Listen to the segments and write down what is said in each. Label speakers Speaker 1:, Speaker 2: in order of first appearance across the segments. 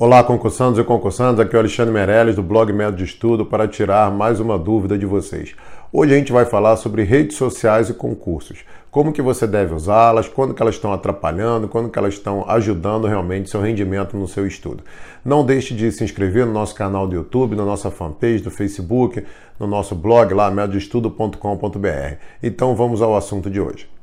Speaker 1: Olá, concursantes e concursantes, aqui é o Alexandre Meirelles do blog Método de Estudo para tirar mais uma dúvida de vocês. Hoje a gente vai falar sobre redes sociais e concursos. Como que você deve usá-las, quando que elas estão atrapalhando, quando que elas estão ajudando realmente seu rendimento no seu estudo. Não deixe de se inscrever no nosso canal do YouTube, na nossa fanpage do Facebook, no nosso blog lá, métodoestudo.com.br. Então vamos ao assunto de hoje.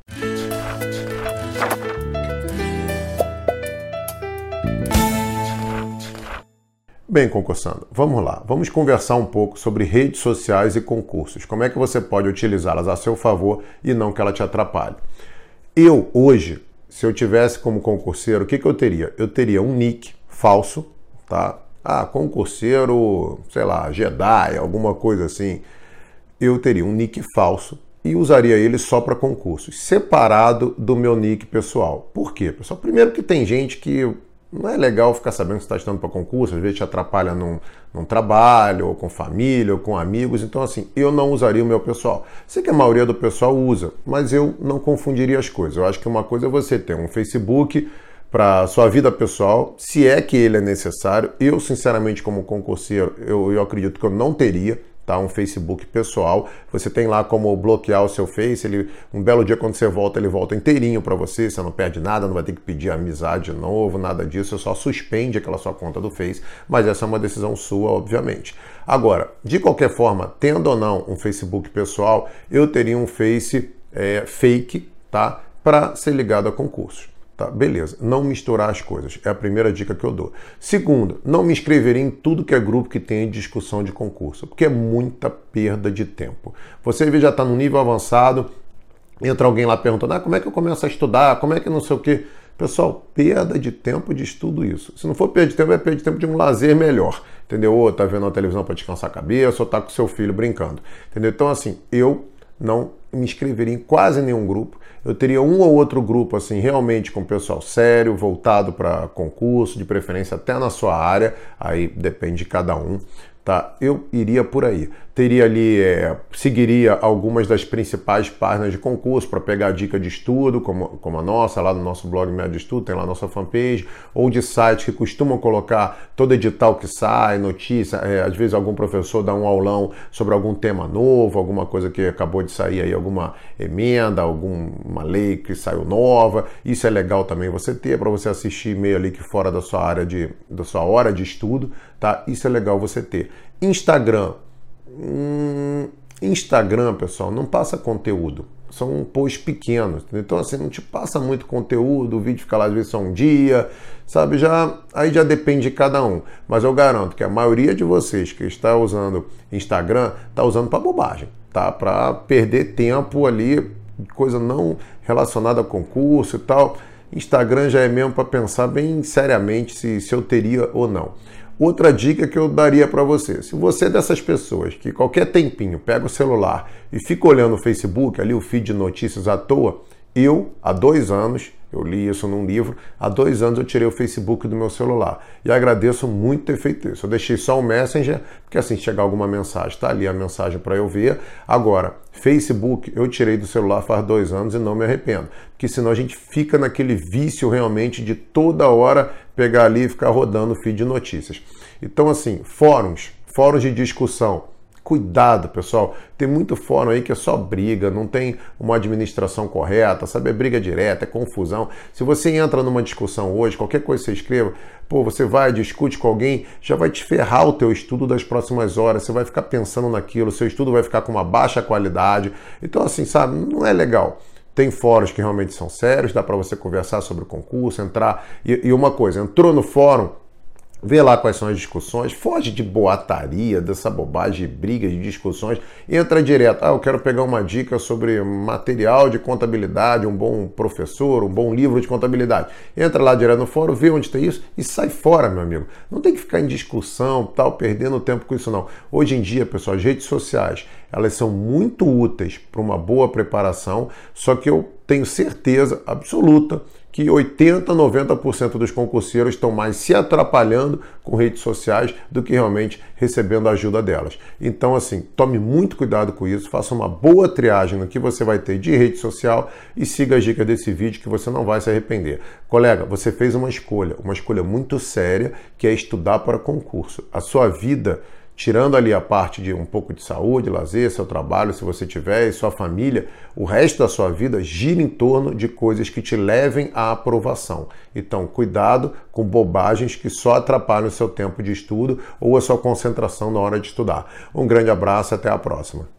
Speaker 1: Bem, concursando, vamos lá. Vamos conversar um pouco sobre redes sociais e concursos. Como é que você pode utilizá-las a seu favor e não que ela te atrapalhe. Eu, hoje, se eu tivesse como concurseiro, o que, que eu teria? Eu teria um nick falso, tá? Ah, concurseiro, sei lá, Jedi, alguma coisa assim. Eu teria um nick falso e usaria ele só para concursos, separado do meu nick pessoal. Por quê, pessoal? Primeiro que tem gente que não é legal ficar sabendo que você está estudando para concurso, às vezes te atrapalha num, num, trabalho, ou com família, ou com amigos. Então, assim, eu não usaria o meu pessoal. Sei que a maioria do pessoal usa, mas eu não confundiria as coisas. Eu acho que uma coisa é você ter um Facebook para sua vida pessoal, se é que ele é necessário. Eu, sinceramente, como concurseiro, eu, eu acredito que eu não teria tá? Um Facebook pessoal. Você tem lá como bloquear o seu Face. Ele, um belo dia quando você volta, ele volta inteirinho para você. Você não perde nada, não vai ter que pedir amizade de novo, nada disso. Você só suspende aquela sua conta do Face. Mas essa é uma decisão sua, obviamente. Agora, de qualquer forma, tendo ou não um Facebook pessoal, eu teria um Face é, fake, tá? Para ser ligado a concursos. Tá, beleza. Não misturar as coisas. É a primeira dica que eu dou. Segundo, não me inscrever em tudo que é grupo que tem discussão de concurso, porque é muita perda de tempo. Você já está no nível avançado, entra alguém lá perguntando: ah, como é que eu começo a estudar? Como é que não sei o quê? Pessoal, perda de tempo de estudo isso. Se não for perda de tempo, é perda de tempo de um lazer melhor. Entendeu? Ou tá vendo a televisão para descansar a cabeça, ou tá com seu filho brincando. Entendeu? Então, assim, eu não me inscreveria em quase nenhum grupo. Eu teria um ou outro grupo, assim, realmente com pessoal sério, voltado para concurso, de preferência até na sua área, aí depende de cada um tá? Eu iria por aí. Teria ali, é, seguiria algumas das principais páginas de concurso para pegar dica de estudo, como, como a nossa, lá no nosso blog Médio Estudo, tem lá a nossa fanpage, ou de sites que costumam colocar todo edital que sai, notícia, é, às vezes algum professor dá um aulão sobre algum tema novo, alguma coisa que acabou de sair aí, alguma emenda, alguma lei que saiu nova. Isso é legal também você ter para você assistir meio ali que fora da sua área de, da sua hora de estudo, tá? Isso é legal você ter. Instagram. Hum, Instagram, pessoal, não passa conteúdo. São posts pequenos. Então, assim, não te passa muito conteúdo, o vídeo fica lá às vezes só um dia, sabe? Já, aí já depende de cada um. Mas eu garanto que a maioria de vocês que está usando Instagram está usando para bobagem, tá? Para perder tempo ali, coisa não relacionada a concurso e tal. Instagram já é mesmo para pensar bem seriamente se, se eu teria ou não. Outra dica que eu daria para você: se você é dessas pessoas que qualquer tempinho pega o celular e fica olhando o Facebook, ali o feed de notícias à toa, eu, há dois anos, eu li isso num livro, há dois anos eu tirei o Facebook do meu celular. E agradeço muito ter feito isso. Eu deixei só o Messenger, porque assim, chegar alguma mensagem, está ali a mensagem para eu ver. Agora, Facebook eu tirei do celular faz dois anos e não me arrependo. Porque senão a gente fica naquele vício realmente de toda hora pegar ali e ficar rodando o feed de notícias. Então, assim, fóruns, fóruns de discussão Cuidado, pessoal. Tem muito fórum aí que é só briga, não tem uma administração correta, sabe? É briga direta, é confusão. Se você entra numa discussão hoje, qualquer coisa que você escreva, pô, você vai, discute com alguém, já vai te ferrar o teu estudo das próximas horas, você vai ficar pensando naquilo, seu estudo vai ficar com uma baixa qualidade. Então, assim, sabe, não é legal. Tem fóruns que realmente são sérios, dá para você conversar sobre o concurso, entrar. E, e uma coisa, entrou no fórum, vê lá quais são as discussões, foge de boataria, dessa bobagem, de brigas, de discussões, entra direto. Ah, eu quero pegar uma dica sobre material de contabilidade, um bom professor, um bom livro de contabilidade. Entra lá direto no fórum, vê onde tem isso e sai fora, meu amigo. Não tem que ficar em discussão, tal, perdendo tempo com isso não. Hoje em dia, pessoal, as redes sociais, elas são muito úteis para uma boa preparação, só que eu tenho certeza absoluta que 80, 90% dos concurseiros estão mais se atrapalhando com redes sociais do que realmente recebendo a ajuda delas. Então, assim, tome muito cuidado com isso, faça uma boa triagem no que você vai ter de rede social e siga as dicas desse vídeo que você não vai se arrepender. Colega, você fez uma escolha, uma escolha muito séria, que é estudar para concurso. A sua vida tirando ali a parte de um pouco de saúde, lazer, seu trabalho, se você tiver, e sua família, o resto da sua vida gira em torno de coisas que te levem à aprovação. Então, cuidado com bobagens que só atrapalham o seu tempo de estudo ou a sua concentração na hora de estudar. Um grande abraço, até a próxima.